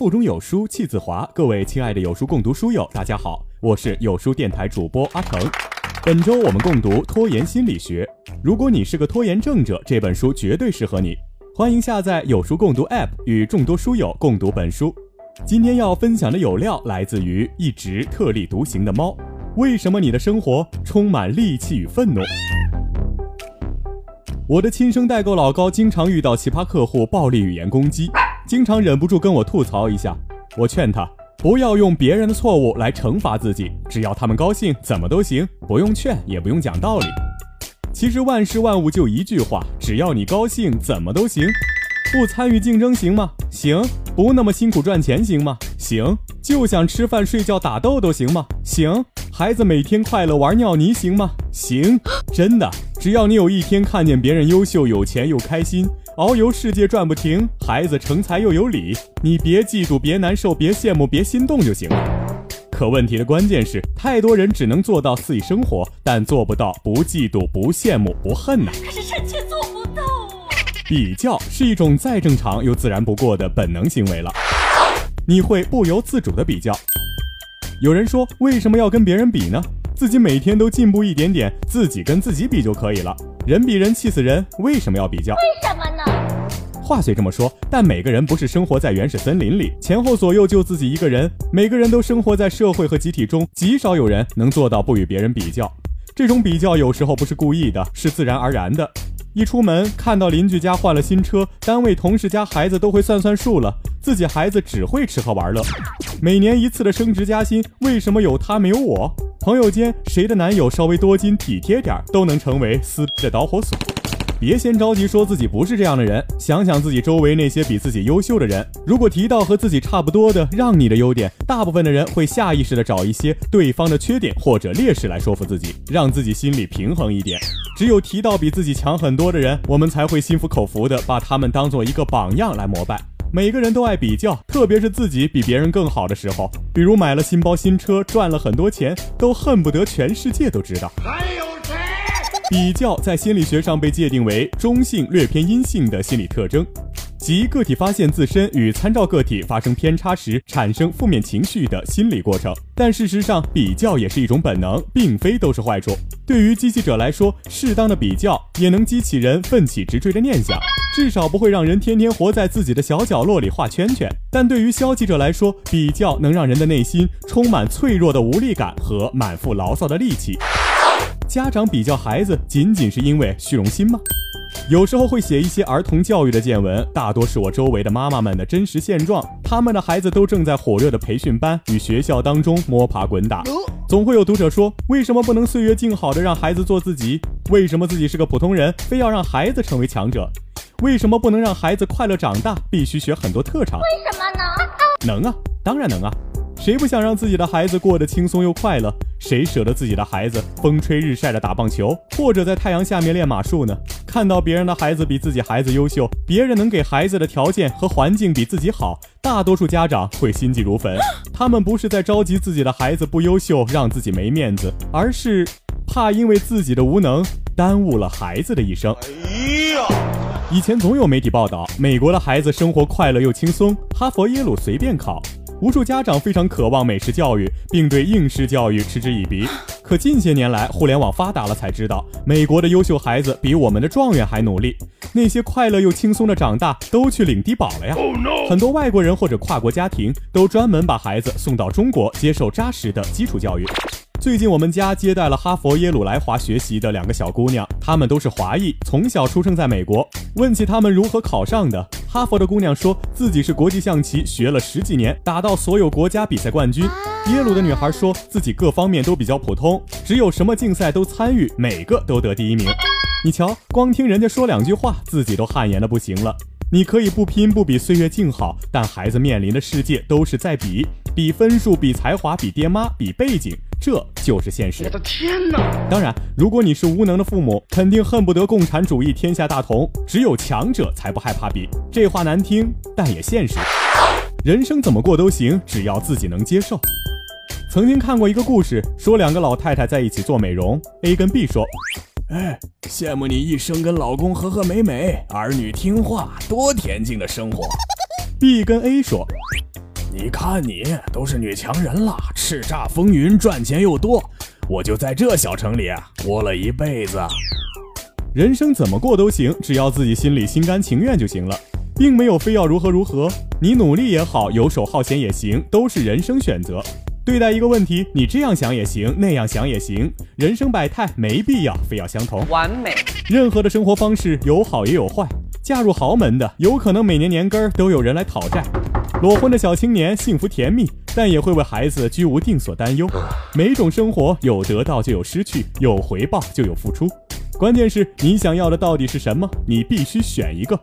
腹中有书气自华。各位亲爱的有书共读书友，大家好，我是有书电台主播阿成。本周我们共读《拖延心理学》。如果你是个拖延症者，这本书绝对适合你。欢迎下载有书共读 App，与众多书友共读本书。今天要分享的有料来自于一直特立独行的猫。为什么你的生活充满戾气与愤怒？我的亲生代购老高经常遇到奇葩客户暴力语言攻击，经常忍不住跟我吐槽一下。我劝他不要用别人的错误来惩罚自己，只要他们高兴，怎么都行，不用劝，也不用讲道理。其实万事万物就一句话，只要你高兴，怎么都行。不参与竞争行吗？行。不那么辛苦赚钱行吗？行。就想吃饭睡觉打豆豆行吗？行。孩子每天快乐玩尿泥行吗？行，真的，只要你有一天看见别人优秀、有钱又开心，遨游世界转不停，孩子成才又有理，你别嫉妒，别难受，别羡慕，别心动就行了。可问题的关键是，太多人只能做到肆意生活，但做不到不嫉妒、不羡慕、不恨呐。可是臣妾做不到啊！比较是一种再正常又自然不过的本能行为了，你会不由自主的比较。有人说，为什么要跟别人比呢？自己每天都进步一点点，自己跟自己比就可以了。人比人气死人，为什么要比较？为什么呢？话虽这么说，但每个人不是生活在原始森林里，前后左右就自己一个人。每个人都生活在社会和集体中，极少有人能做到不与别人比较。这种比较有时候不是故意的，是自然而然的。一出门看到邻居家换了新车，单位同事家孩子都会算算数了，自己孩子只会吃喝玩乐。每年一次的升职加薪，为什么有他没有我？朋友间谁的男友稍微多金体贴点，都能成为撕逼的导火索。别先着急说自己不是这样的人，想想自己周围那些比自己优秀的人，如果提到和自己差不多的让你的优点，大部分的人会下意识的找一些对方的缺点或者劣势来说服自己，让自己心里平衡一点。只有提到比自己强很多的人，我们才会心服口服的把他们当做一个榜样来膜拜。每个人都爱比较，特别是自己比别人更好的时候，比如买了新包新车，赚了很多钱，都恨不得全世界都知道。比较在心理学上被界定为中性、略偏阴性的心理特征，即个体发现自身与参照个体发生偏差时产生负面情绪的心理过程。但事实上，比较也是一种本能，并非都是坏处。对于积极者来说，适当的比较也能激起人奋起直追的念想，至少不会让人天天活在自己的小角落里画圈圈。但对于消极者来说，比较能让人的内心充满脆弱的无力感和满腹牢骚的戾气。家长比较孩子，仅仅是因为虚荣心吗？有时候会写一些儿童教育的见闻，大多是我周围的妈妈们的真实现状。他们的孩子都正在火热的培训班与学校当中摸爬滚打。总会有读者说：为什么不能岁月静好的让孩子做自己？为什么自己是个普通人，非要让孩子成为强者？为什么不能让孩子快乐长大，必须学很多特长？为什么呢？能啊，当然能啊。谁不想让自己的孩子过得轻松又快乐？谁舍得自己的孩子风吹日晒的打棒球，或者在太阳下面练马术呢？看到别人的孩子比自己孩子优秀，别人能给孩子的条件和环境比自己好，大多数家长会心急如焚。他们不是在着急自己的孩子不优秀，让自己没面子，而是怕因为自己的无能耽误了孩子的一生。哎呀，以前总有媒体报道，美国的孩子生活快乐又轻松，哈佛、耶鲁随便考。无数家长非常渴望美式教育，并对应试教育嗤之以鼻。可近些年来，互联网发达了，才知道美国的优秀孩子比我们的状元还努力。那些快乐又轻松的长大，都去领低保了呀！很多外国人或者跨国家庭都专门把孩子送到中国接受扎实的基础教育。最近我们家接待了哈佛、耶鲁来华学习的两个小姑娘，她们都是华裔，从小出生在美国。问起她们如何考上的，哈佛的姑娘说自己是国际象棋学了十几年，打到所有国家比赛冠军。耶鲁的女孩说自己各方面都比较普通，只有什么竞赛都参与，每个都得第一名。你瞧，光听人家说两句话，自己都汗颜的不行了。你可以不拼不比岁月静好，但孩子面临的世界都是在比，比分数，比才华，比爹妈，比背景。这就是现实。我的天哪！当然，如果你是无能的父母，肯定恨不得共产主义天下大同，只有强者才不害怕比。这话难听，但也现实。人生怎么过都行，只要自己能接受。曾经看过一个故事，说两个老太太在一起做美容，A 跟 B 说：“哎，羡慕你一生跟老公和和美美，儿女听话，多恬静的生活。”B 跟 A 说。你看你都是女强人了，叱咤风云，赚钱又多，我就在这小城里窝了一辈子。人生怎么过都行，只要自己心里心甘情愿就行了，并没有非要如何如何。你努力也好，游手好闲也行，都是人生选择。对待一个问题，你这样想也行，那样想也行。人生百态，没必要非要相同。完美。任何的生活方式有好也有坏。嫁入豪门的，有可能每年年根儿都有人来讨债；裸婚的小青年幸福甜蜜，但也会为孩子居无定所担忧。每一种生活有得到就有失去，有回报就有付出。关键是你想要的到底是什么？你必须选一个。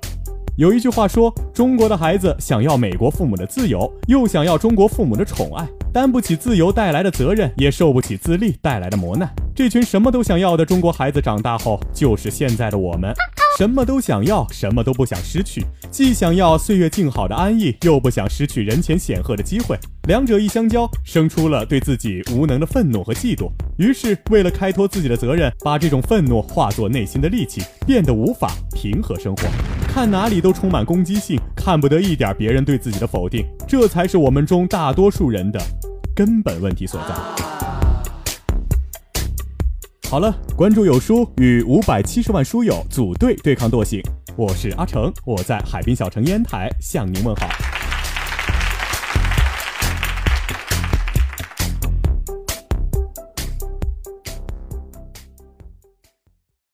有一句话说，中国的孩子想要美国父母的自由，又想要中国父母的宠爱。担不起自由带来的责任，也受不起自立带来的磨难。这群什么都想要的中国孩子长大后，就是现在的我们。什么都想要，什么都不想失去，既想要岁月静好的安逸，又不想失去人前显赫的机会。两者一相交，生出了对自己无能的愤怒和嫉妒。于是，为了开脱自己的责任，把这种愤怒化作内心的戾气，变得无法平和生活。看哪里都充满攻击性，看不得一点别人对自己的否定。这才是我们中大多数人的。根本问题所在。好了，关注有书，与五百七十万书友组队对抗惰性。我是阿成，我在海滨小城烟台向您问好。